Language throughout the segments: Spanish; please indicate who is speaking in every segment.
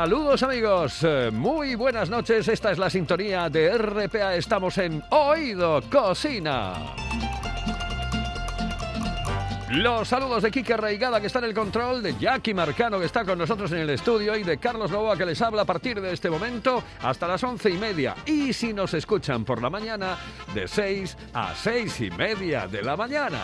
Speaker 1: Saludos amigos, Eh, muy buenas noches, esta es la sintonía de RPA, estamos en Oído Cocina. Los saludos de Kike Reigada que está en el control, de Jackie Marcano que está con nosotros en el estudio y de Carlos Novoa que les habla a partir de este momento hasta las once y media. Y si nos escuchan por la mañana, de 6 a seis y media de la mañana.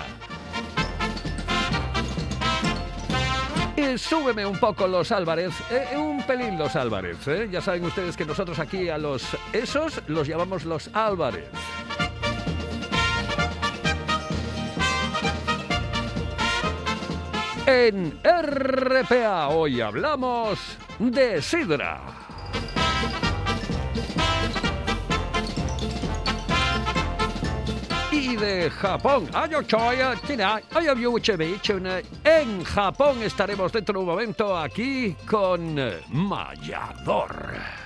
Speaker 1: Y súbeme un poco los Álvarez, eh, un pelín los Álvarez. eh. Ya saben ustedes que nosotros aquí a los esos los llamamos los Álvarez. En RPA hoy hablamos de sidra. De Japón. En Japón estaremos dentro de un momento aquí con Mayador.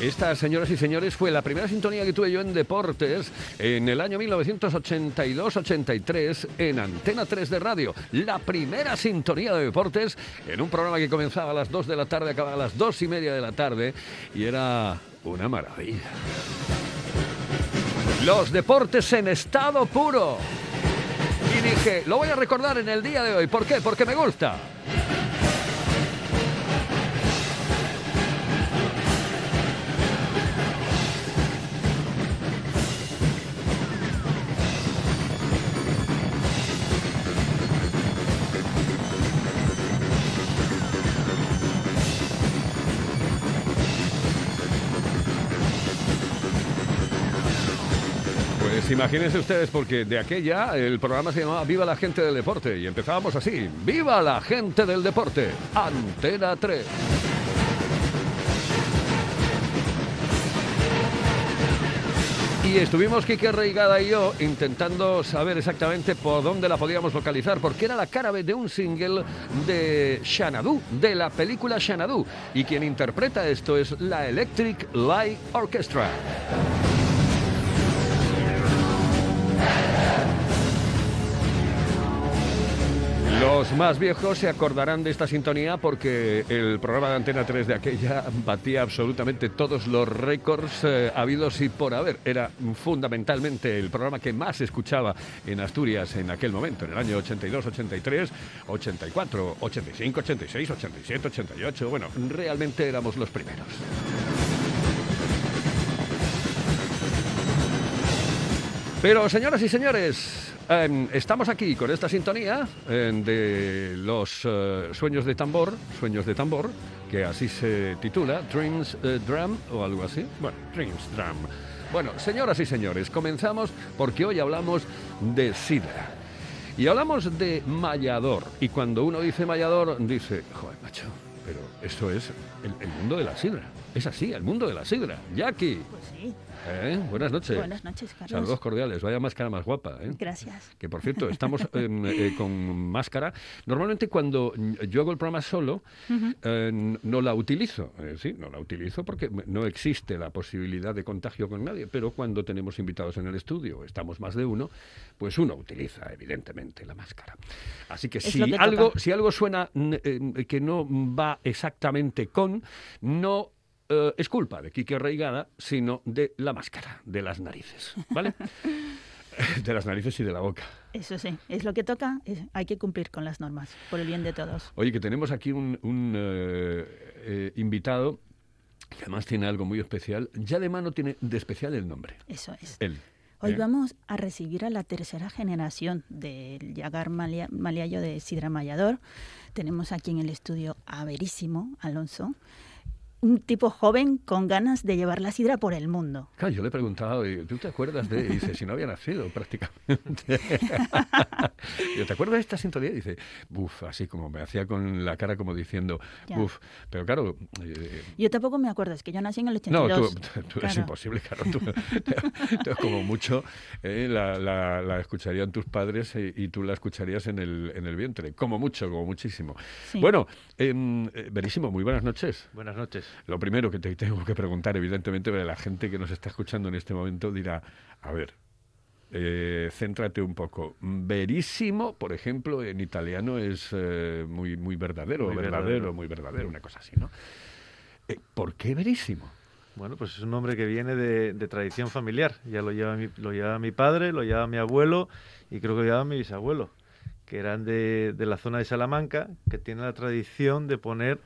Speaker 1: Esta, señoras y señores, fue la primera sintonía que tuve yo en deportes en el año 1982-83 en Antena 3 de radio. La primera sintonía de deportes en un programa que comenzaba a las 2 de la tarde, acababa a las 2 y media de la tarde y era una maravilla. Los deportes en estado puro. Y dije, lo voy a recordar en el día de hoy. ¿Por qué? Porque me gusta. Pues imagínense ustedes, porque de aquella el programa se llamaba Viva la gente del deporte y empezábamos así, Viva la gente del deporte, Antena 3. Y estuvimos Quique Reigada y yo intentando saber exactamente por dónde la podíamos localizar, porque era la cara de un single de Xanadu, de la película Xanadu. Y quien interpreta esto es la Electric Light Orchestra. Los más viejos se acordarán de esta sintonía porque el programa de Antena 3 de aquella batía absolutamente todos los récords eh, habidos y por haber. Era fundamentalmente el programa que más se escuchaba en Asturias en aquel momento, en el año 82, 83, 84, 85, 86, 87, 88. Bueno, realmente éramos los primeros. Pero, señoras y señores, em, estamos aquí con esta sintonía em, de los eh, sueños de tambor, sueños de tambor, que así se titula, Dreams eh, Drum o algo así. Bueno, Dreams Drum. Bueno, señoras y señores, comenzamos porque hoy hablamos de sidra. Y hablamos de Mallador. Y cuando uno dice Mallador, dice, joder, macho, pero eso es el, el mundo de la sidra. Es así, el mundo de la sidra. Jackie.
Speaker 2: Pues sí.
Speaker 1: ¿Eh? Buenas noches.
Speaker 2: Buenas noches, Carlos.
Speaker 1: Saludos cordiales. Vaya máscara más guapa. ¿eh?
Speaker 2: Gracias.
Speaker 1: Que por cierto, estamos em, eh, con máscara. Normalmente cuando yo hago el programa solo, eh, no la utilizo. Eh, sí, no la utilizo porque no existe la posibilidad de contagio con nadie. Pero cuando tenemos invitados en el estudio, estamos más de uno, pues uno utiliza evidentemente la máscara. Así que
Speaker 2: Es
Speaker 1: si
Speaker 2: que
Speaker 1: algo,
Speaker 2: toca.
Speaker 1: si algo suena eh, que no va exactamente con, no eh, es culpa de Quique Reigada, sino de la máscara, de las narices, ¿vale? de las narices y de la boca.
Speaker 2: Eso sí, es lo que toca. es- hay que cumplir con las normas, por el bien de todos.
Speaker 1: Oye, que tenemos aquí un, un, eh, eh, invitado que además tiene algo muy especial. Ya de mano tiene de especial el nombre.
Speaker 2: Eso es.
Speaker 1: Él.
Speaker 2: Hoy
Speaker 1: ¿eh?
Speaker 2: vamos a recibir a la tercera generación del Yagar Malia- Maliayo de Sidra Mallador. Tenemos aquí en el estudio a Verísimo Alonso, un tipo joven con ganas de llevar la sidra por el mundo.
Speaker 1: Claro, yo le he preguntado, y, ¿tú te acuerdas de...? Y dice, si no había nacido prácticamente. yo, ¿te acuerdas de esta sintonía? Y dice, buf, así como me hacía con la cara como diciendo, buf. Pero claro... eh,
Speaker 2: Yo tampoco me acuerdo, es que yo nací en el
Speaker 1: no,
Speaker 2: 82.
Speaker 1: tú, tú es imposible, claro. Tú, tú como mucho eh, la, la- la escucharían tus padres eh, y tú la escucharías en el, en el vientre. Como mucho, como muchísimo.
Speaker 2: Sí.
Speaker 1: Bueno, em, eh, Verísimo, muy buenas noches.
Speaker 3: Buenas noches.
Speaker 1: Lo primero que te tengo que preguntar, evidentemente, de la gente que nos está escuchando en este momento dirá, a ver, eh, céntrate un poco. Verísimo, por ejemplo, en italiano es eh, muy, muy verdadero,
Speaker 3: Muy
Speaker 1: verdadero,
Speaker 3: verdadero.
Speaker 1: muy verdadero, una cosa así, ¿no? Eh, ¿Por qué Verísimo?
Speaker 3: Bueno, pues es un nombre que viene de, de tradición familiar. Ya lo lleva, mi, lo llevaba mi padre, lo llevaba mi abuelo y creo que lo llevaba mi bisabuelo, que eran de, de la zona de Salamanca, que tiene la tradición de poner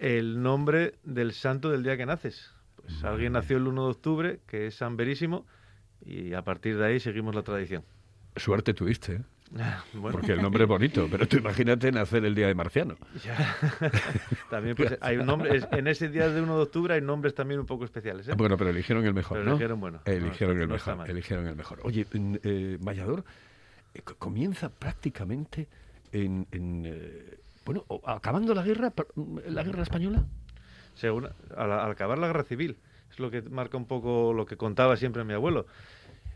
Speaker 3: el nombre del santo del día que naces. Pues alguien nació el 1 de octubre, que es San Verísimo, y a partir de ahí seguimos la tradición.
Speaker 1: Suerte tuviste, ¿eh?
Speaker 3: Bueno,
Speaker 1: porque el nombre es bonito, pero tú imagínate nacer el día de Marciano.
Speaker 3: ya. también pues, hay un nombre, es- en ese día de 1 de octubre hay nombres también un poco especiales. ¿eh?
Speaker 1: Bueno, pero eligieron el mejor,
Speaker 3: Pero
Speaker 1: ¿no?
Speaker 3: eligieron bueno. No
Speaker 1: Eligieron el
Speaker 3: no
Speaker 1: mejor, eligieron el mejor. Oye, eh, Vallador eh, co- comienza prácticamente en, en, eh, bueno, acabando la guerra, per- la guerra española.
Speaker 3: según al, al acabar la guerra civil. Es lo que marca un poco lo que contaba siempre mi abuelo.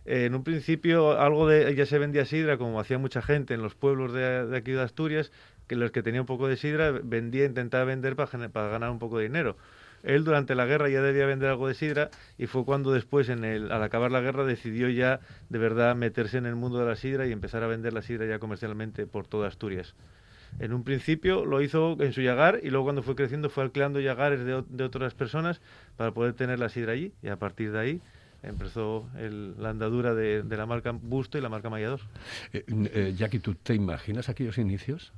Speaker 3: Eh, en un principio algo de ya se vendía sidra, como hacía mucha gente en los pueblos de, aquí de Asturias, que los que tenían un poco de sidra vendía, intentaba vender para, ganar un poco de dinero. Él durante la guerra ya debía vender algo de sidra y fue cuando después, al acabar la guerra, decidió ya de verdad meterse en el mundo de la sidra y empezar a vender la sidra ya comercialmente por toda Asturias. En un principio lo hizo en su yagar y luego cuando fue creciendo fue alquilando yagares de, otras personas para poder tener la sidra allí y a partir de ahí empezó el- la andadura de, de la marca Busto y la marca Mallador.
Speaker 1: Eh, eh, Jackie, ¿tú te imaginas aquellos inicios?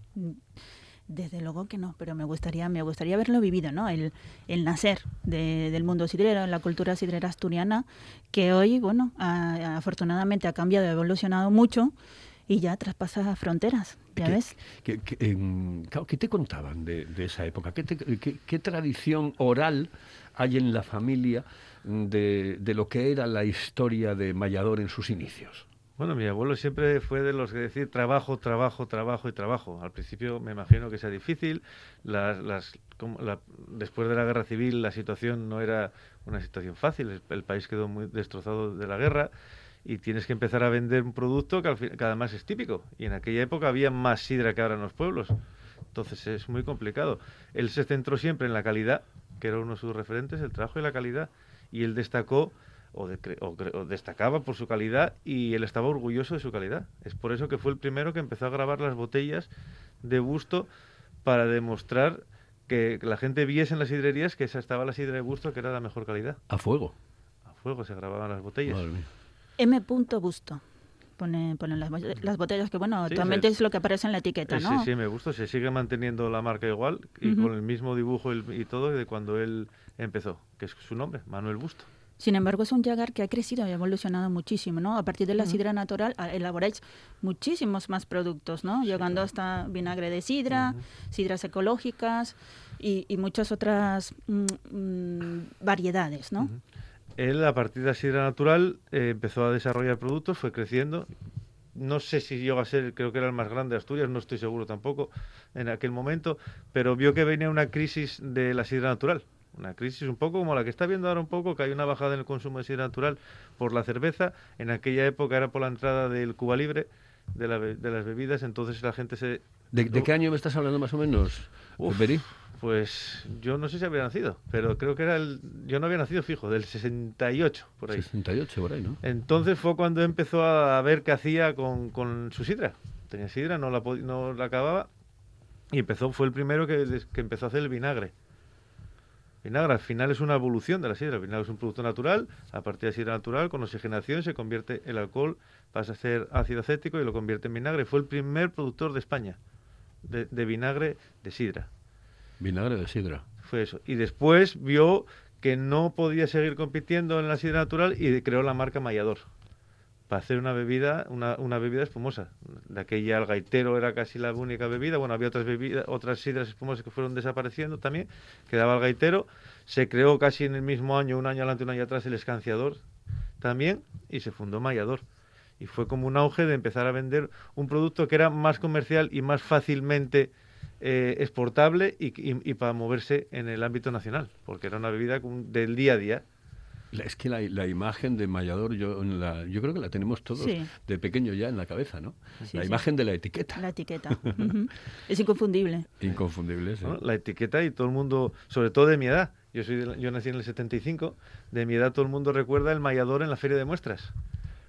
Speaker 2: Desde luego que no, pero me gustaría, me gustaría haberlo vivido, ¿no? El, el nacer de- del mundo sidrero, la cultura sidrera asturiana, que hoy, bueno, ha- afortunadamente ha cambiado, ha evolucionado mucho y ya traspasa fronteras, ¿ya
Speaker 1: ¿Qué-
Speaker 2: ves?
Speaker 1: qué- qué, claro, ¿qué te contaban de, de esa época? ¿Qué, te- qué- qué tradición oral hay en la familia de, de lo que era la historia de Mallador en sus inicios?
Speaker 3: Bueno, mi abuelo siempre fue de los que decir trabajo, trabajo, trabajo y trabajo. Al principio me imagino que sea difícil. Las, las, como la- después de la guerra civil la situación no era una situación fácil. El, el país quedó muy destrozado de la guerra y tienes que empezar a vender un producto que, al fin- que además es típico. Y en aquella época había más sidra que ahora en los pueblos. Entonces es muy complicado. Él se centró siempre en la calidad, que era uno de sus referentes, el trabajo y la calidad. Y él destacó o, de- cre- o cre- o destacaba por su calidad y él estaba orgulloso de su calidad. Es por eso que fue el primero que empezó a grabar las botellas de busto para demostrar que la gente viese en las sidrerías que esa estaba la sidra de busto que era la mejor calidad.
Speaker 1: A fuego.
Speaker 3: A fuego se grababan las botellas.
Speaker 1: Madre mía.
Speaker 2: M. Busto. Pone, ponen las, bo- las botellas que, bueno,
Speaker 3: Sí,
Speaker 2: actualmente
Speaker 3: sí.
Speaker 2: es lo que aparece en la etiqueta,
Speaker 3: Eh,
Speaker 2: ¿no?
Speaker 3: Sí, sí, me gusta. Se sigue manteniendo la marca igual y
Speaker 2: Ujú.
Speaker 3: con el mismo dibujo y, todo de cuando él empezó, que es su nombre, Manuel Busto.
Speaker 2: Sin embargo, es un yagar que ha crecido y ha evolucionado muchísimo, ¿no? A partir de la sidra natural elaboráis muchísimos más productos, ¿no? Llegando hasta vinagre de sidra, sidras ecológicas y, y muchas otras mm, mm, variedades, ¿no?
Speaker 3: Él, a partir de la sidra natural, eh, empezó a desarrollar productos, fue creciendo. no sé si llegó a ser, creo que era el más grande de Asturias, no estoy seguro tampoco en aquel momento, pero vio que venía una crisis de la sidra natural. Una crisis un poco como la que está viendo ahora un poco, que hay una bajada en el consumo de sidra natural por la cerveza. En aquella época era por la entrada del Cuba Libre, de, la de las bebidas, entonces la gente se...
Speaker 1: ¿De, de qué año me estás hablando más o menos,
Speaker 3: Uf? Pues yo no sé si había nacido, pero creo que era el... Yo no había nacido fijo, del 68, por ahí.
Speaker 1: 68, por ahí, ¿no?
Speaker 3: Entonces fue cuando empezó a ver qué hacía con, con su sidra. Tenía sidra, no la, no la acababa y empezó, fue el primero que, que empezó a hacer el vinagre. Vinagre al final es una evolución de la sidra. El vinagre es un producto natural. A partir de sidra natural, con oxigenación se convierte el alcohol, pasa a ser ácido acético y lo convierte en vinagre. Fue el primer productor de España de, de vinagre de sidra
Speaker 1: Vinagre de sidra.
Speaker 3: fue eso. Y después vio que no podía seguir compitiendo en la sidra natural y creó la marca Mayador para hacer una bebida, una, una bebida espumosa. De aquella el gaitero era casi la única bebida. Bueno, había otras bebidas, otras sidras espumosas que fueron desapareciendo también. Quedaba el gaitero. Se creó casi en el mismo año, un año adelante, un año atrás, el escanciador también y se fundó Mayador. Y fue como un auge de empezar a vender un producto que era más comercial y más fácilmente eh, exportable y, y- y para moverse en el ámbito nacional, porque era una bebida del día a día.
Speaker 1: La- Es que la, la imagen de Mayador, yo, en la- yo creo que la tenemos todos
Speaker 2: Sí.
Speaker 1: de pequeño ya en la cabeza, ¿no?
Speaker 2: Sí,
Speaker 1: la
Speaker 2: sí.
Speaker 1: imagen de la etiqueta.
Speaker 2: La etiqueta. Es inconfundible.
Speaker 1: Inconfundible, sí.
Speaker 3: La etiqueta y todo el mundo, sobre todo de mi edad, yo, soy de la- yo nací en el 75, de mi edad todo el mundo recuerda el Mayador en la feria de muestras.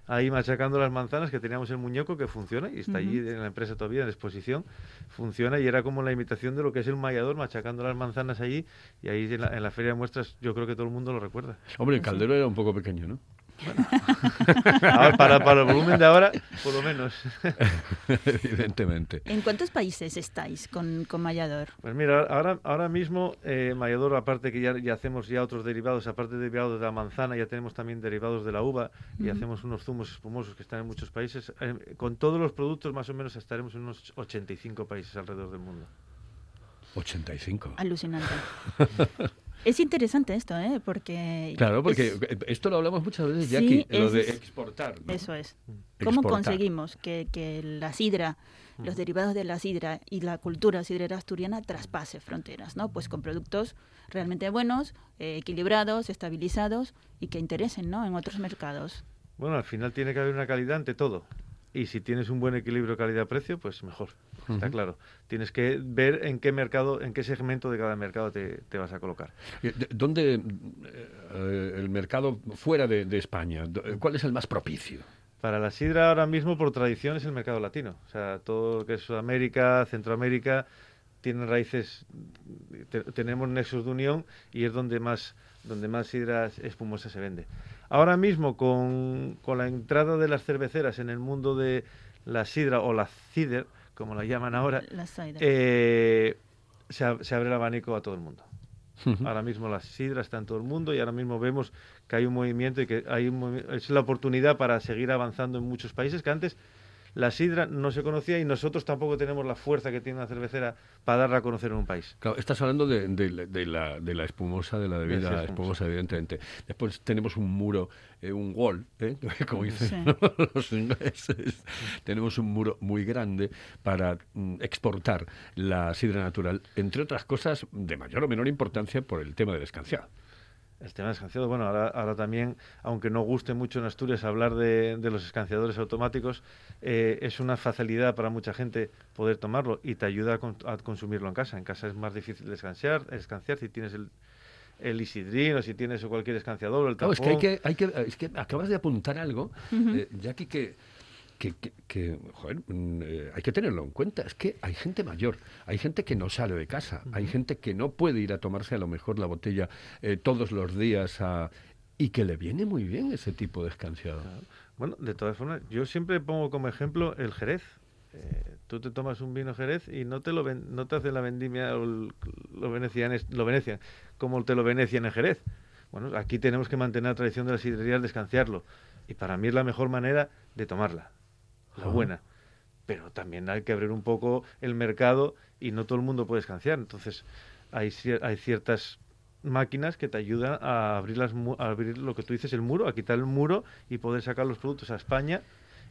Speaker 3: Ahí machacando las manzanas, que teníamos el muñeco que funciona y está allí en la empresa todavía en exposición. Funciona y era como la imitación de lo que es el mayador, machacando las manzanas allí. Y ahí en la, en la feria de muestras yo creo que todo el mundo lo recuerda.
Speaker 1: Hombre, el caldero era un poco pequeño, ¿no?
Speaker 3: Ahora, para, para el volumen de ahora, por lo menos.
Speaker 1: Evidentemente.
Speaker 2: ¿En cuántos países estáis con, con Mayador?
Speaker 3: Pues mira, ahora, ahora mismo eh, Mayador, aparte que ya, ya hacemos ya otros derivados, aparte de derivados de la manzana, ya tenemos también derivados de la uva y hacemos unos zumos espumosos que están en muchos países. Eh, con todos los productos más o menos estaremos en unos 85 países alrededor del mundo.
Speaker 1: 85.
Speaker 2: Alucinante. es interesante esto, ¿eh? Porque...
Speaker 1: Claro, porque
Speaker 2: es-
Speaker 1: eh, esto lo hablamos muchas veces,
Speaker 2: Sí,
Speaker 1: Jackie, lo
Speaker 2: es-
Speaker 1: de exportar. ¿no?
Speaker 2: Eso es. ¿Cómo
Speaker 1: Exportar.
Speaker 2: conseguimos que, que la sidra, los derivados de la sidra y la cultura sidrera asturiana traspase fronteras? ¿no? Pues con productos realmente buenos, eh, equilibrados, estabilizados y que interesen ¿no? en otros mercados.
Speaker 3: Bueno, al final tiene que haber una calidad ante todo. Y si tienes un buen equilibrio calidad-precio, pues mejor. Está claro. Tienes que ver en qué mercado, en qué segmento de cada mercado te, te vas a colocar.
Speaker 1: Eh, de- ¿Dónde eh, eh, el mercado fuera de, de España? ¿Cuál es el más propicio?
Speaker 3: Para la sidra ahora mismo, por tradición, es el mercado latino. O sea, todo lo que es Sudamérica, Centroamérica, tiene raíces, te- tenemos nexos de unión y es donde más, donde más sidra espumosa se vende. Ahora mismo, con, con la entrada de las cerveceras en el mundo de la sidra o la cider, como la llaman ahora,
Speaker 2: La sidra.
Speaker 3: eh, se, ab- se abre el abanico a todo el mundo. Ahora mismo la sidra está en todo el mundo y ahora mismo vemos que hay un movimiento y que hay un es la oportunidad para seguir avanzando en muchos países que antes la sidra no se conocía y nosotros tampoco tenemos la fuerza que tiene una cervecera para darla a conocer en un país.
Speaker 1: Claro, estás hablando de, de la- de la, de la espumosa, de la bebida
Speaker 3: Sí,
Speaker 1: espumosa,
Speaker 3: espumosa.
Speaker 1: evidentemente. Después tenemos un muro, eh, un wall, ¿eh? como dicen
Speaker 2: Sí.
Speaker 1: los ingleses. tenemos un muro muy grande para mm, exportar la sidra natural, entre otras cosas de mayor o menor importancia por el tema del escanciado.
Speaker 3: El tema escanciado, bueno, ahora, ahora también, aunque no guste mucho en Asturias hablar de, de los escanciadores automáticos, eh, es una facilidad para mucha gente poder tomarlo y te ayuda a, con- a consumirlo en casa. En casa es más difícil de escanciar, escanciar si tienes el, el isidrín o si tienes cualquier escanciador o el tampón.
Speaker 1: es que, hay que, hay que, es que acabas de apuntar algo, eh, Jackie, que, que, que- que, joder, mm, eh, hay que tenerlo en cuenta. Es que hay gente mayor, hay gente que no sale de casa, hay gente que no puede ir a tomarse a lo mejor la botella eh, todos los días a- y que le viene muy bien ese tipo de escanciado.
Speaker 3: Bueno, de todas formas, yo siempre pongo como ejemplo el Jerez. Eh, tú te tomas un vino Jerez y no te lo ven- no te hace la vendimia o el- lo venecian, lo venecian como te lo venecian en Jerez. Bueno, aquí tenemos que mantener la tradición de las sidrerías de escanciarlo. Y para mí es la mejor manera de tomarla, la buena. Pero también hay que abrir un poco el mercado y no todo el mundo puede escanciar. Entonces, hay, hay ciertas máquinas que te ayudan a abrir, las, a abrir lo que tú dices, el muro, a quitar el muro y poder sacar los productos a España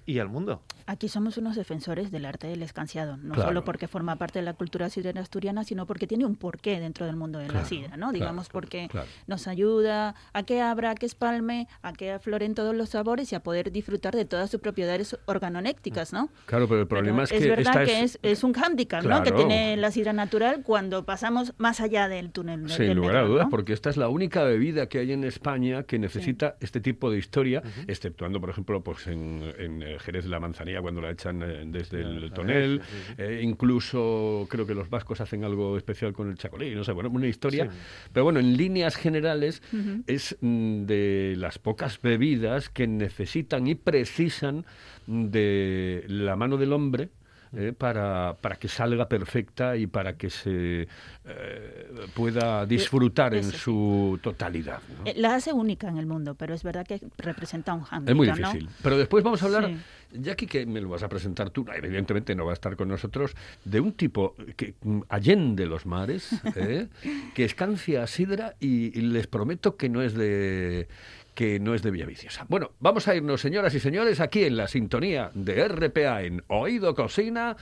Speaker 3: y al mundo.
Speaker 2: Aquí somos unos defensores del arte del escanciado, no
Speaker 1: Claro.
Speaker 2: solo porque forma parte de la cultura sidrera asturiana, sino porque tiene un porqué dentro del mundo de
Speaker 1: Claro,
Speaker 2: la sidra, ¿no?
Speaker 1: claro,
Speaker 2: Digamos
Speaker 1: claro,
Speaker 2: porque
Speaker 1: claro.
Speaker 2: nos ayuda a que abra, a que espalme, a que afloren todos los sabores y a poder disfrutar de todas sus propiedades organonécticas, ¿no?
Speaker 1: Claro, pero el problema
Speaker 2: Pero
Speaker 1: es que
Speaker 2: verdad
Speaker 1: esta
Speaker 2: que es, es un hándicap, ¿no? Que tiene la sidra natural cuando pasamos más allá del túnel.
Speaker 1: Sin
Speaker 2: del
Speaker 1: lugar a dudas,
Speaker 2: ¿no?
Speaker 1: porque esta es la única bebida que hay en España que necesita este tipo de historia, exceptuando, por ejemplo, pues en, en eh, Jerez de la Manzanilla cuando la echan eh, desde el tonel,
Speaker 3: ver, sí, sí.
Speaker 1: eh, incluso creo que los vascos hacen algo especial con el chacolí, no sé, bueno, una historia.
Speaker 3: Sí.
Speaker 1: Pero bueno, en líneas generales es mm, de las pocas bebidas que necesitan y precisan de la mano del hombre eh, para, para que salga perfecta y para que se eh, pueda disfrutar en su totalidad. ¿no?
Speaker 2: Eh, La hace única en el mundo, pero es verdad que representa un hándicap,
Speaker 1: Es muy
Speaker 2: ¿no?
Speaker 1: difícil. Pero después vamos a hablar,
Speaker 2: Sí.
Speaker 1: Jackie, que me lo vas a presentar tú, evidentemente no va a estar con nosotros, de un tipo que mm, allende los mares, ¿eh? que escancia sidra y, y les prometo que no es de que no es de Villaviciosa. Bueno, vamos a irnos, señoras y señores, aquí en la sintonía de RPA en Oído Cocina,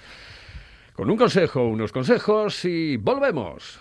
Speaker 1: con un consejo, unos consejos y volvemos.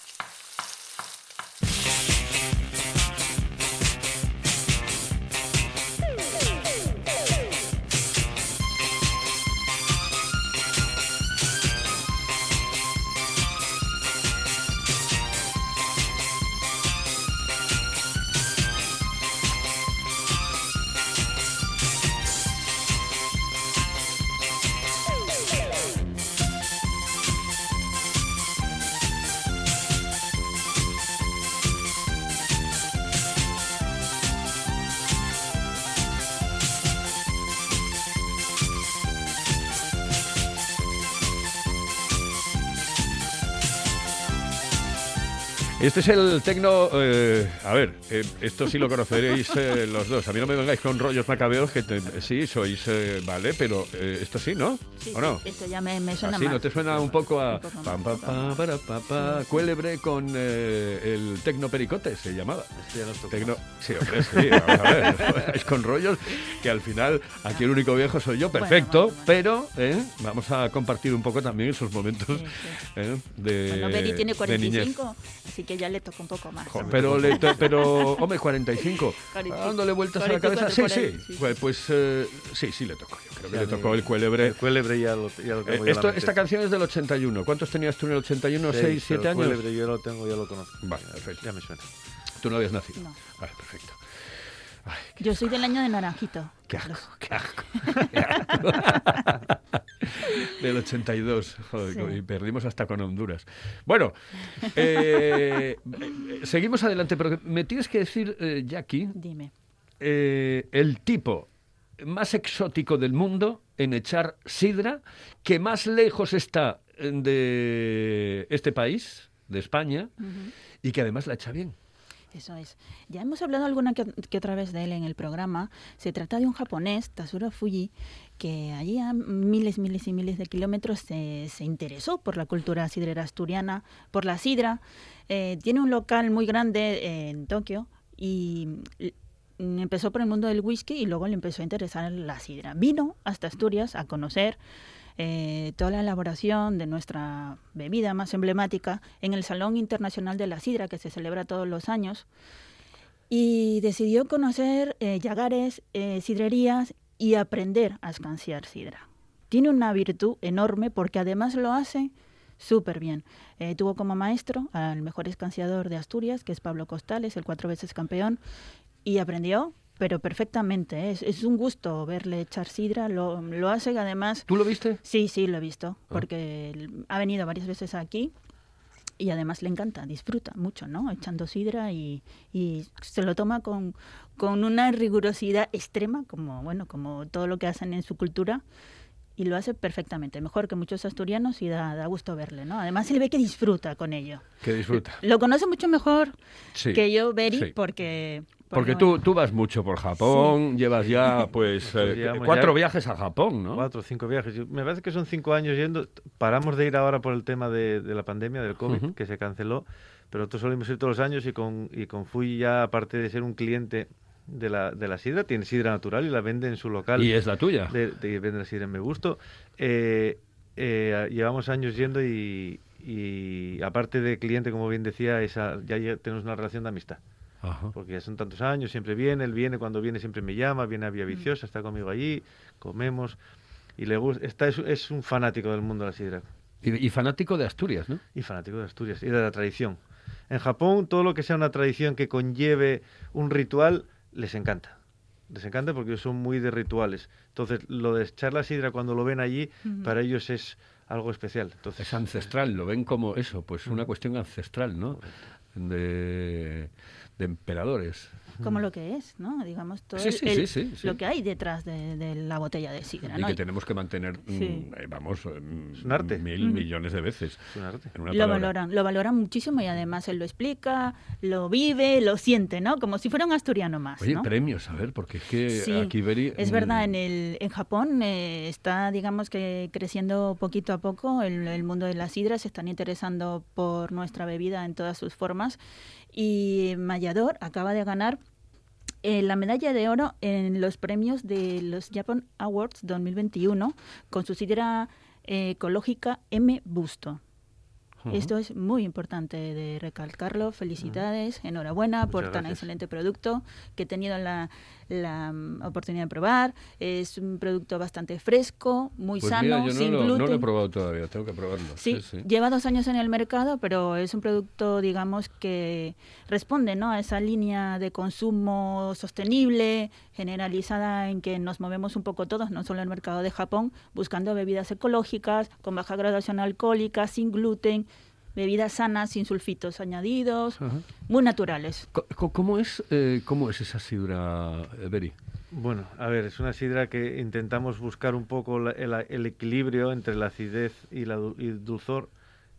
Speaker 1: Este es el tecno. eh, a ver, eh, esto sí lo conoceréis eh, los dos. A mí no me vengáis con rollos macabeos, que te- sí, sois. eh, vale, pero eh, esto sí, ¿no?
Speaker 2: Sí,
Speaker 1: ¿O no?
Speaker 2: sí, esto ya me, me suena
Speaker 1: Así,
Speaker 2: más.
Speaker 1: ¿no te suena un poco a
Speaker 2: Un poco
Speaker 1: pam,
Speaker 2: más.
Speaker 1: pam, pam, para, pa, pa, cuélebre con eh, el tecno pericote, se llamaba?
Speaker 3: Este ya tocó.
Speaker 1: Tecno, sí, hombre, sí, vamos a ver, es con rollos que al final aquí el único viejo soy yo, perfecto,
Speaker 2: bueno, bueno.
Speaker 1: pero eh, vamos a compartir un poco también esos momentos
Speaker 2: Sí, sí.
Speaker 1: eh, de,
Speaker 2: Bueno, Beri tiene
Speaker 1: de niñez.
Speaker 2: 45, así que ya le toca un poco más.
Speaker 1: Pero, le to- pero, hombre, 45.
Speaker 2: 45,
Speaker 1: Dándole vueltas a la cabeza.
Speaker 2: 44
Speaker 1: Sí, sí. Pues, pues, eh, sí, sí le tocó. Yo creo que
Speaker 3: Ya
Speaker 1: le tocó el cuélebre.
Speaker 3: El cuélebre ya lo, ya lo
Speaker 1: Eh,
Speaker 3: tengo.
Speaker 1: esto, esta canción es del 81. ¿Cuántos tenías tú en el 81?
Speaker 3: Seis,
Speaker 1: ¿6, 7
Speaker 3: pero
Speaker 1: años?
Speaker 3: El cuélebre yo lo tengo, ya lo conozco.
Speaker 1: Vale, perfecto.
Speaker 3: Ya me suena.
Speaker 1: Tú no habías nacido.
Speaker 2: No.
Speaker 1: Vale, perfecto. Ay,
Speaker 2: Yo soy del año de Naranjito.
Speaker 1: qué asco, qué asco. qué asco. Del 82. Joder,
Speaker 2: Sí.
Speaker 1: y perdimos hasta con Honduras. Bueno, eh, eh, seguimos adelante, pero me tienes que decir, eh, Jackie,
Speaker 2: Dime.
Speaker 1: eh, el tipo más exótico del mundo en echar sidra, que más lejos está de este país, de España, y que además la echa bien.
Speaker 2: Eso es. Ya hemos hablado alguna que, que otra vez de él en el programa. Se trata de un japonés, Tatsuro Fuji, que allí a miles, miles y miles de kilómetros se, se interesó por la cultura sidrera asturiana, por la sidra. Eh, tiene un local muy grande en Tokio y empezó por el mundo del whisky y luego le empezó a interesar la sidra. Vino hasta Asturias a conocer eh, toda la elaboración de nuestra bebida más emblemática en el Salón Internacional de la Sidra que se celebra todos los años y decidió conocer eh, llagares, eh, sidrerías y aprender a escanciar sidra. Tiene una virtud enorme porque además lo hace súper bien. Eh, tuvo como maestro al mejor escanciador de Asturias, que es Pablo Costales, el cuatro veces campeón, y aprendió, pero perfectamente. Es, es un gusto verle echar sidra, lo, lo hace además...
Speaker 1: ¿Tú lo viste?
Speaker 2: Sí, sí, lo he visto, porque él ha venido varias veces aquí y además le encanta, disfruta mucho, ¿no? Echando sidra y, y se lo toma con, con una rigurosidad extrema, como, bueno, como todo lo que hacen en su cultura y lo hace perfectamente, mejor que muchos asturianos y da, da gusto verle, ¿no? Además se le ve que disfruta con ello.
Speaker 1: Que disfruta.
Speaker 2: Lo conoce mucho mejor
Speaker 1: Sí,
Speaker 2: que yo, Beri,
Speaker 1: sí.
Speaker 2: porque...
Speaker 1: Porque
Speaker 2: bueno,
Speaker 1: tú, tú vas mucho por Japón, llevas ya pues eh, cuatro
Speaker 3: ya-
Speaker 1: viajes a Japón, ¿no?
Speaker 3: Cuatro o cinco viajes. Me parece que son cinco años yendo. Paramos de ir ahora por el tema de, de la pandemia, del COVID, que se canceló. Pero nosotros solemos ir todos los años y con, y con Fui ya, aparte de ser un cliente de la, de la sidra, tiene sidra natural y la vende en su local.
Speaker 1: Y es la tuya.
Speaker 3: De, de vende la sidra en Me Gusto. Eh, eh, llevamos años yendo y, y aparte de cliente, como bien decía, esa, ya tenemos una relación de amistad.
Speaker 1: Ajá.
Speaker 3: Porque ya son tantos años, siempre viene, él viene, cuando viene siempre me llama, viene a
Speaker 1: Mm.
Speaker 3: Vía Viciosa, está conmigo allí, comemos y le gusta, está, es, es un fanático del mundo de la sidra
Speaker 1: Y, y fanático de Asturias, ¿no?
Speaker 3: y fanático de Asturias y de la tradición. En Japón, todo lo que sea una tradición que conlleve un ritual, les encanta. Les encanta porque son muy de rituales. Entonces, lo de echar la sidra cuando lo ven allí, para ellos es algo especial. Entonces,
Speaker 1: Es ancestral, lo ven como eso, pues una cuestión ancestral, ¿no? De, de emperadores.
Speaker 2: Como lo que es, ¿no? Digamos, todo
Speaker 1: Sí, sí,
Speaker 2: el-
Speaker 1: sí, sí, sí.
Speaker 2: lo que hay detrás de, de la botella de sidra,
Speaker 1: Y
Speaker 2: ¿no?
Speaker 1: que tenemos que mantener, mm,
Speaker 2: Sí.
Speaker 1: eh, vamos, mm,
Speaker 3: Es un arte.
Speaker 1: mil
Speaker 2: Ujú.
Speaker 1: millones de veces.
Speaker 3: es un arte.
Speaker 1: en una
Speaker 2: Lo
Speaker 1: palabra.
Speaker 2: valoran, lo valoran muchísimo y además él lo explica, lo vive, lo siente, ¿no? Como si fuera un asturiano más,
Speaker 1: Oye,
Speaker 2: ¿no?
Speaker 1: premios, a ver, porque es que
Speaker 2: Sí,
Speaker 1: aquí Beri...
Speaker 2: Es
Speaker 1: mm,
Speaker 2: verdad, en el en Japón eh, está, digamos que creciendo poquito a poco el, el mundo de la sidra, se están interesando por nuestra bebida en todas sus formas y Mayador acaba de ganar eh, la medalla de oro en los premios de los Japan Awards 2021 con su sidra eh, ecológica M Busto. Esto es muy importante de recalcarlo. Felicidades, enhorabuena por tan
Speaker 3: gracias.
Speaker 2: excelente producto que he tenido la, la, mm, oportunidad de probar. Es un producto bastante fresco, muy
Speaker 1: Pues
Speaker 2: sano,
Speaker 1: mira, yo no
Speaker 2: sin
Speaker 1: lo, no
Speaker 2: gluten.
Speaker 1: lo he probado todavía, tengo que probarlo.
Speaker 2: Sí,
Speaker 1: sí.
Speaker 2: lleva dos años en el mercado, pero es un producto, digamos, que responde ¿no? a esa línea de consumo sostenible, generalizada en que nos movemos un poco todos, no solo el mercado de Japón, buscando bebidas ecológicas, con baja graduación alcohólica, sin gluten, bebidas sanas, sin sulfitos añadidos,
Speaker 1: Ajá.
Speaker 2: muy naturales.
Speaker 1: ¿Cómo es, eh, cómo es esa sidra, eh, Beri?
Speaker 3: Bueno, a ver, es una sidra que intentamos buscar un poco la- el, el equilibrio entre la acidez y, la, y el dulzor,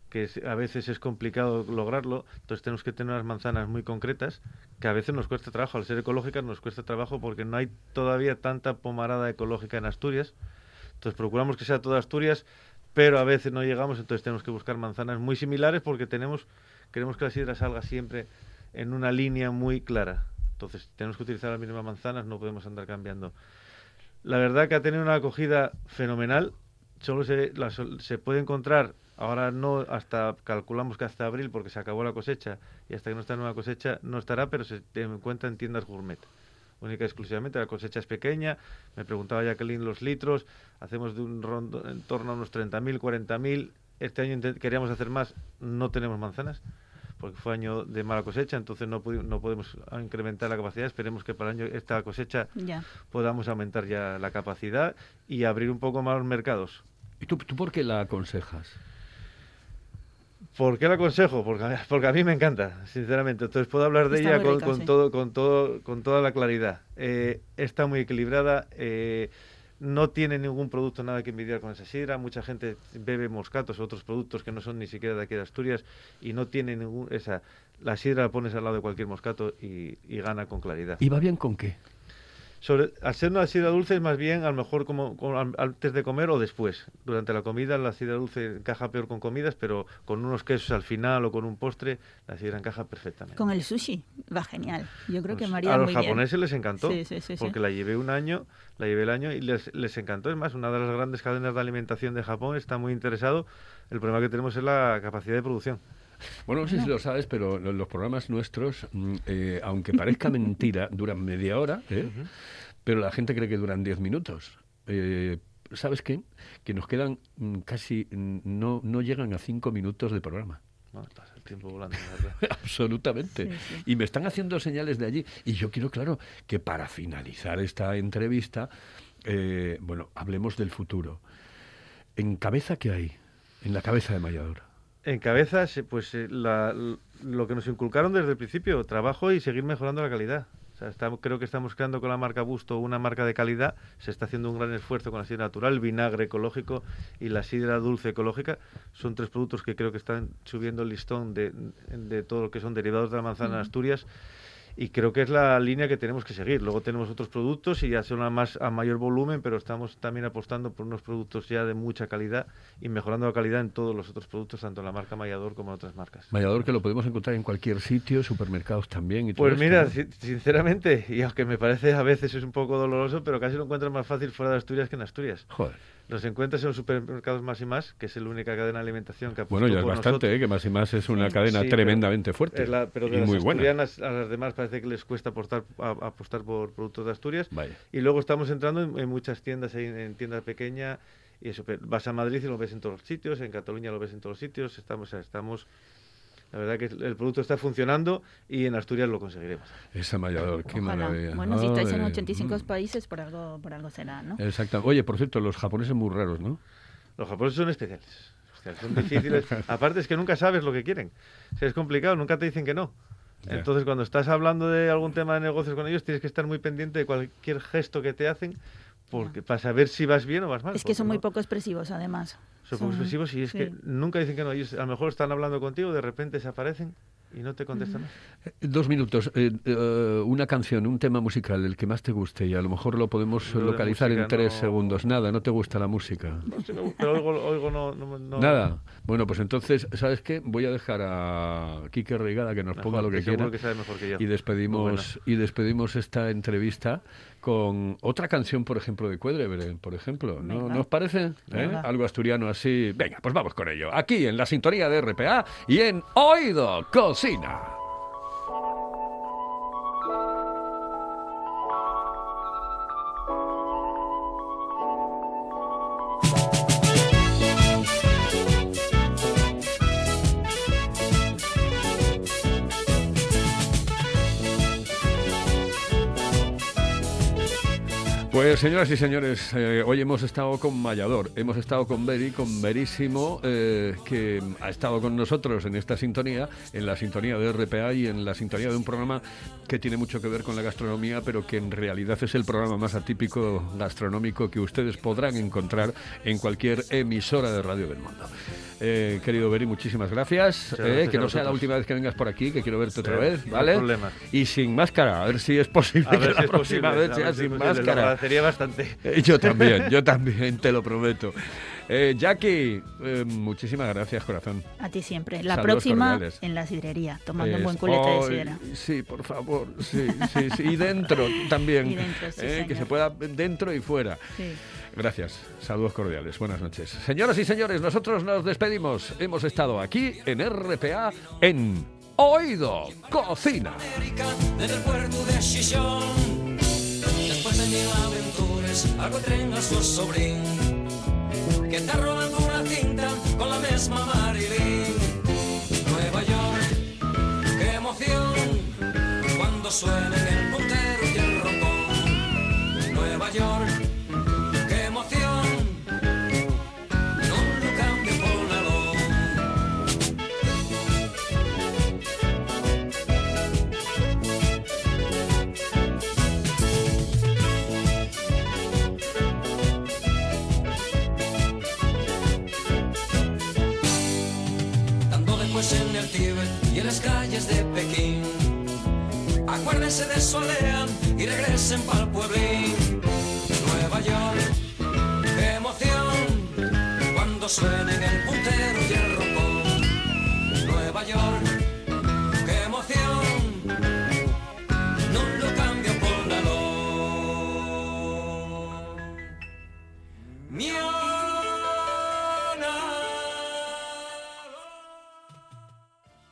Speaker 3: que es- a veces es complicado lograrlo, entonces tenemos que tener unas manzanas muy concretas, que a veces nos cuesta trabajo, al ser ecológicas nos cuesta trabajo porque no hay todavía tanta pomarada ecológica en Asturias, entonces procuramos que sea toda Asturias, pero a veces no llegamos, entonces tenemos que buscar manzanas muy similares porque tenemos queremos que la sidra salga siempre en una línea muy clara. Entonces tenemos que utilizar las mismas manzanas, no podemos andar cambiando. La verdad que ha tenido una acogida fenomenal. Solo se, se puede encontrar, ahora no, hasta calculamos que hasta abril porque se acabó la cosecha y hasta que no está nueva cosecha no estará, pero se encuentra en tiendas gourmet. Única y exclusivamente, la cosecha es pequeña. Me preguntaba Jacqueline los litros. Hacemos de un rondo en torno a unos 30.000, 40.000. Este año queríamos hacer más, no tenemos manzanas porque fue año de mala cosecha, entonces no, no podemos incrementar la capacidad. Esperemos que para el año esta cosecha
Speaker 2: Ya.
Speaker 3: podamos aumentar ya la capacidad y abrir un poco más los mercados.
Speaker 1: ¿Y tú, tú por qué la aconsejas?
Speaker 3: ¿Por qué la aconsejo? Porque, a- porque a mí me encanta, sinceramente. Entonces puedo hablar de
Speaker 2: Está
Speaker 3: ella con,
Speaker 2: rica,
Speaker 3: con
Speaker 2: sí.
Speaker 3: todo, con, todo, con toda la claridad. Eh, está muy equilibrada, eh, no tiene ningún producto nada que envidiar con esa sidra. Mucha gente bebe moscatos o otros productos que no son ni siquiera de aquí de Asturias y no tiene ningún... esa La sidra la pones al lado de cualquier moscato y, y gana con claridad.
Speaker 1: ¿Y va bien con qué?
Speaker 3: Sobre, al ser una sidra dulce es más bien a lo mejor como, como an- antes de comer o después. Durante la comida la sidra dulce encaja peor con comidas, pero con unos quesos al final o con un postre la sidra encaja perfectamente.
Speaker 2: Con el sushi va genial. Yo creo que
Speaker 3: Pues
Speaker 2: María
Speaker 3: a los
Speaker 2: muy bien.
Speaker 3: japoneses les encantó,
Speaker 2: sí, sí, sí.
Speaker 3: porque la llevé un año, la llevé el año y les, les encantó. Es más, una de las grandes cadenas de alimentación de Japón está muy interesado. El problema que tenemos es la capacidad de producción.
Speaker 1: Bueno, no sé si lo sabes, pero lo- los programas nuestros, mm, eh, aunque parezca mentira, duran media hora, ¿eh? pero la gente cree que duran 10 minutos. Eh, ¿Sabes qué? Que nos quedan mm, casi, mm, no, no llegan a 5 minutos de programa.
Speaker 3: Pasa el tiempo volando.
Speaker 1: Absolutamente.
Speaker 2: Sí, sí.
Speaker 1: Y me están haciendo señales de allí. Y yo quiero, claro, que para finalizar esta entrevista, eh, bueno, hablemos del futuro. ¿En cabeza qué hay? En la cabeza de Mayador.
Speaker 3: En cabezas, pues eh, la- lo que nos inculcaron desde el principio, trabajo y seguir mejorando la calidad. O sea, creo que estamos creando con la marca Busto una marca de calidad. Se está haciendo un gran esfuerzo con la sidra natural, el vinagre ecológico y la sidra dulce ecológica. Son tres productos que creo que están subiendo el listón de, de todo lo que son derivados de la manzana en Asturias. Y creo que es la línea que tenemos que seguir. Luego tenemos otros productos y ya son a, más, a mayor volumen, pero estamos también apostando por unos productos ya de mucha calidad y mejorando la calidad en todos los otros productos, tanto en la marca Mayador como en otras marcas.
Speaker 1: Mayador que lo podemos encontrar en cualquier sitio, supermercados también y todo
Speaker 3: Pues
Speaker 1: esto,
Speaker 3: mira,
Speaker 1: ¿no?
Speaker 3: si- sinceramente, y aunque me parece a veces es un poco doloroso, pero casi lo encuentras más fácil fuera de Asturias que en Asturias.
Speaker 1: Joder.
Speaker 3: Los encuentras en los supermercados más y más, que es la única cadena de alimentación que apostó
Speaker 1: Bueno, ya es bastante. ¿eh? que más y más es una cadena
Speaker 3: Sí, pero
Speaker 1: tremendamente fuerte.
Speaker 3: Es la- pero de
Speaker 1: y
Speaker 3: las
Speaker 1: muy buena.
Speaker 3: a las demás parece que les cuesta apostar, a- apostar por productos de Asturias.
Speaker 1: Vaya.
Speaker 3: Y luego estamos entrando en, en muchas tiendas, en, en tiendas pequeñas. Y eso, pero vas a Madrid y lo ves en todos los sitios, en Cataluña lo ves en todos los sitios. Estamos, estamos. La verdad que el producto está funcionando y en Asturias lo conseguiremos.
Speaker 1: Esa Mayador, qué
Speaker 2: Ojalá.
Speaker 1: maravilla.
Speaker 2: Bueno, si estáis en
Speaker 1: Ay,
Speaker 2: 85
Speaker 1: mm.
Speaker 2: países, por algo, por algo será, ¿no?
Speaker 1: Exacto. Oye, por cierto, los japoneses muy raros, ¿no?
Speaker 3: Los japoneses son especiales. Hostia, son difíciles. Aparte es que nunca sabes lo que quieren. O sea, es complicado, nunca te dicen que no.
Speaker 1: Ya.
Speaker 3: Entonces, cuando estás hablando de algún tema de negocios con ellos, tienes que estar muy pendiente de cualquier gesto que te hacen porque, para saber si vas bien o vas mal.
Speaker 2: Es que son muy
Speaker 3: no-
Speaker 2: poco expresivos, además.
Speaker 3: Son poco expresivos y es que nunca dicen que no. Ellos a lo mejor están hablando contigo, de repente desaparecen y no te contestan más.
Speaker 1: Eh, Dos minutos. eh, eh, una canción, un tema musical, el que más te guste, y a lo mejor lo podemos localizar en tres
Speaker 3: no-
Speaker 1: segundos. Nada, no te gusta la música.
Speaker 3: No sé, me- pero oigo, oigo no, no- no-
Speaker 1: Nada. Bueno, pues entonces, ¿sabes qué? Voy a dejar a Quique Reigada que nos
Speaker 3: Mejor,
Speaker 1: ponga lo que quiera.
Speaker 3: que sabe mejor que yo.
Speaker 1: Y despedimos, y despedimos esta entrevista con otra canción, por ejemplo, de Cuedrebre, por ejemplo. ¿No,
Speaker 2: Venga.
Speaker 1: ¿No os parece? ¿Eh? Algo asturiano así. Venga, pues vamos con ello. Aquí en la sintonía de RPA y en Oído Cocina. Pues señoras y señores, eh, hoy hemos estado con Mayador, hemos estado con Beri, con Verísimo, eh, que ha estado con nosotros en esta sintonía, en la sintonía de RPA y en la sintonía de un programa que tiene mucho que ver con la gastronomía, pero que en realidad es el programa más atípico gastronómico que ustedes podrán encontrar en cualquier emisora de radio del mundo. Eh, querido Beri, muchísimas gracias. Eh,
Speaker 3: gracias
Speaker 1: que no sea la última vez que vengas por aquí, que quiero verte otra vez,
Speaker 3: no
Speaker 1: ¿vale?
Speaker 3: problema.
Speaker 1: Y sin máscara, a ver si es posible
Speaker 3: A ver
Speaker 1: la
Speaker 3: si es
Speaker 1: próxima
Speaker 3: posible,
Speaker 1: vez sea
Speaker 3: si
Speaker 1: sin
Speaker 3: posible, Lo
Speaker 1: máscara.
Speaker 3: agradecería bastante.
Speaker 1: Eh, Yo también, yo también, te lo prometo. Eh, Jackie, eh, muchísimas gracias, corazón.
Speaker 2: A ti siempre. La
Speaker 1: Saludos
Speaker 2: próxima
Speaker 1: cordiales.
Speaker 2: en la sidrería, tomando un buen culete de sidra.
Speaker 1: Sí, por favor, sí, sí, sí. Y dentro también.
Speaker 2: Y dentro, sí,
Speaker 1: Eh, que se pueda dentro y fuera.
Speaker 2: Sí.
Speaker 1: Gracias, saludos cordiales, buenas noches. Señoras y señores, nosotros nos despedimos. Hemos estado aquí en RPA en Oído Cocina.
Speaker 4: Desde el puerto de Xixón. Después de mil aventuras, algo tren a su sobrín, que está robando una cinta con la misma Marilyn. Nueva York, qué emoción, cuando suenen el Acuérdense de su aldea y regresen pa'l pueblín. Nueva York, emoción cuando suene en el